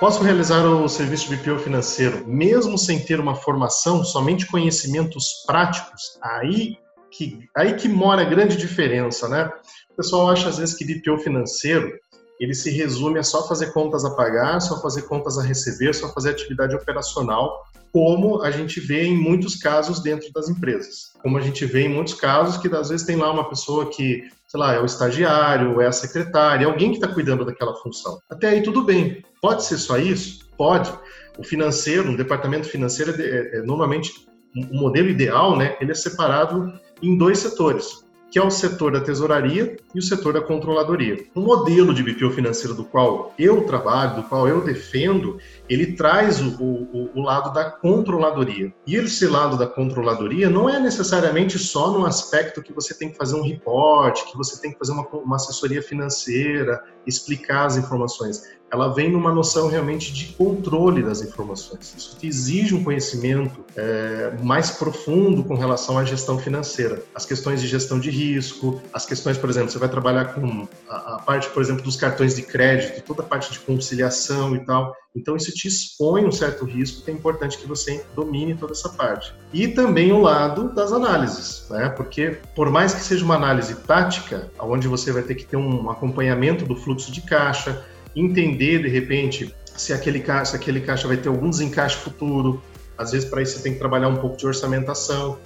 Posso realizar o serviço de BPO financeiro mesmo sem ter uma formação, somente conhecimentos práticos? Aí que, aí que mora a grande diferença, né? O pessoal acha às vezes que BPO financeiro ele se resume a só fazer contas a pagar, só fazer contas a receber, só fazer atividade operacional, como a gente vê em muitos casos dentro das empresas. Como a gente vê em muitos casos que às vezes tem lá uma pessoa que, sei lá, é o estagiário, é a secretária, é alguém que está cuidando daquela função. Até aí tudo bem. Pode ser só isso? Pode. O financeiro, um departamento financeiro, é, é, é normalmente o um modelo ideal, né? Ele é separado em dois setores que é o setor da tesouraria e o setor da controladoria. O modelo de BPO financeiro do qual eu trabalho, do qual eu defendo, ele traz o, o, o, lado da controladoria. E esse lado da controladoria não é necessariamente só no aspecto que você tem que fazer um report, que você tem que fazer uma, uma assessoria financeira, explicar as informações ela vem numa noção realmente de controle das informações. Isso exige um conhecimento é, mais profundo com relação à gestão financeira. As questões de gestão de risco, as questões, por exemplo, você vai trabalhar com a, a parte, por exemplo, dos cartões de crédito, toda a parte de conciliação e tal. Então, isso te expõe um certo risco que é importante que você domine toda essa parte. E também o lado das análises, né? Porque, por mais que seja uma análise tática, onde você vai ter que ter um acompanhamento do fluxo de caixa, entender de repente se aquele caixa, se aquele caixa vai ter algum desencaixe futuro. Às vezes para isso você tem que trabalhar um pouco de orçamentação,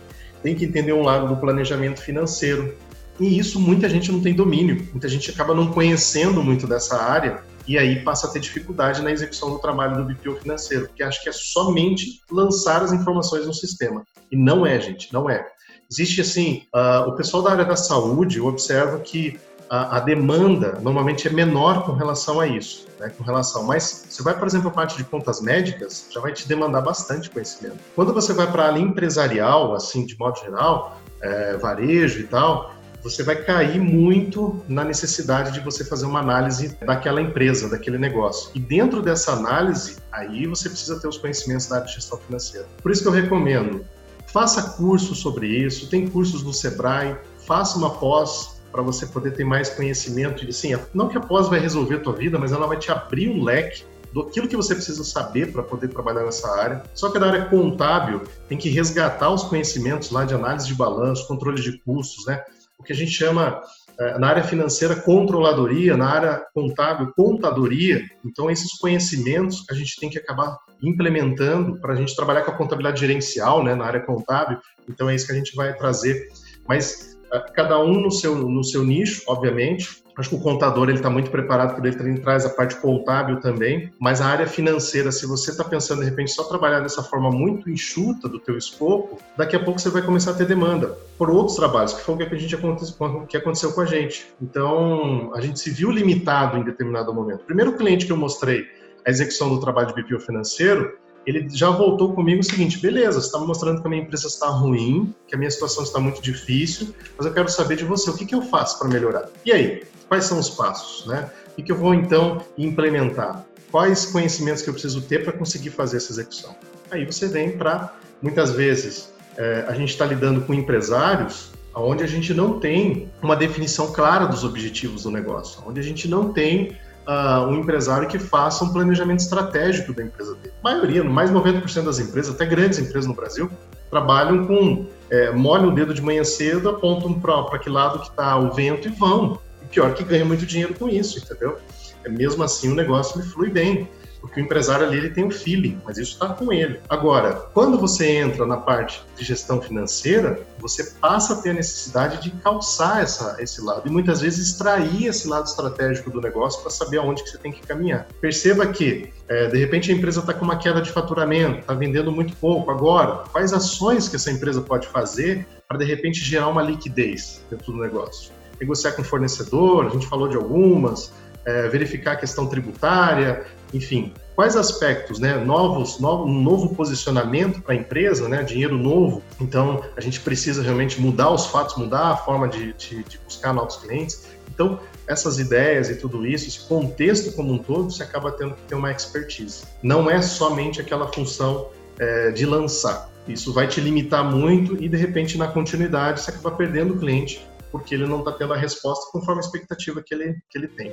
tem que entender um lado do planejamento financeiro. E isso muita gente não tem domínio, muita gente acaba não conhecendo muito dessa área e aí passa a ter dificuldade na execução do trabalho do BPO financeiro, porque acha que é somente lançar as informações no sistema. E não é, gente, não é. Existe assim, uh, o pessoal da área da saúde, eu observo que a, a, demanda normalmente é menor com relação a isso, né, com relação. Mas você vai, por exemplo, a parte de contas médicas, já vai te demandar bastante conhecimento. Quando você vai para a área empresarial, assim, de modo geral, é, varejo e tal, você vai cair muito na necessidade de você fazer uma análise daquela empresa, daquele negócio. E dentro dessa análise, aí você precisa ter os conhecimentos da área de gestão financeira. Por isso que eu recomendo, faça curso sobre isso, tem cursos no Sebrae, faça uma pós para você poder ter mais conhecimento. E assim, não que a pós vai resolver a tua vida, mas ela vai te abrir um leque do aquilo que você precisa saber para poder trabalhar nessa área. Só que na área contábil tem que resgatar os conhecimentos lá de análise de balanço, controle de custos, né? O que a gente chama eh, na área financeira controladoria, na área contábil contadoria. Então esses conhecimentos a gente tem que acabar implementando para a gente trabalhar com a contabilidade gerencial, né, na área contábil. Então é isso que a gente vai trazer. Mas cada um no seu, no seu nicho, obviamente. Acho que o contador ele está muito preparado porque ele traz a parte contábil também, mas a área financeira, se você está pensando de repente só trabalhar dessa forma muito enxuta do teu escopo, daqui a pouco você vai começar a ter demanda por outros trabalhos, que foi o que a gente aconteceu, que aconteceu com a gente. Então a gente se viu limitado em determinado momento. Primeiro cliente que eu mostrei a execução do trabalho de BPO financeiro, ele já voltou comigo o seguinte: beleza, você está me mostrando que a minha empresa está ruim, que a minha situação está muito difícil, mas eu quero saber de você, o que, que eu faço para melhorar? E aí, quais são os passos? Né? O que, eu vou então implementar? Quais conhecimentos que eu preciso ter para conseguir fazer essa execução? Aí você vem para, muitas vezes, é, a gente está lidando com empresários onde a gente não tem uma definição clara dos objetivos do negócio, onde a gente não tem uh, um empresário que faça um planejamento estratégico da empresa dele. A maioria, mais de 90% das empresas, até grandes empresas no Brasil, trabalham com é, molham o dedo de manhã cedo, apontam para que lado que está o vento e vão. E pior que ganha muito dinheiro com isso, entendeu? É, mesmo assim o negócio ele flui bem porque o empresário ali ele tem o feeling, mas isso está com ele. Agora, quando você entra na parte de gestão financeira, você passa a ter a necessidade de calçar essa, esse lado e muitas vezes extrair esse lado estratégico do negócio para saber aonde que você tem que caminhar. Perceba que, é, de repente, a empresa está com uma queda de faturamento, está vendendo muito pouco. Agora, quais ações que essa empresa pode fazer para, de repente, gerar uma liquidez dentro do negócio? Negociar com fornecedor, a gente falou de algumas, é, verificar a questão tributária, enfim, quais aspectos, né, novos, novo, um novo posicionamento para a empresa, né, dinheiro novo. Então, a gente precisa realmente mudar os fatos, mudar a forma de, de, de buscar novos clientes. Então, essas ideias e tudo isso, esse contexto como um todo, você acaba tendo que ter uma expertise. Não é somente aquela função é, de lançar. Isso vai te limitar muito e, de repente, na continuidade, você acaba perdendo o cliente porque ele não está tendo a resposta conforme a expectativa que ele, que ele tem.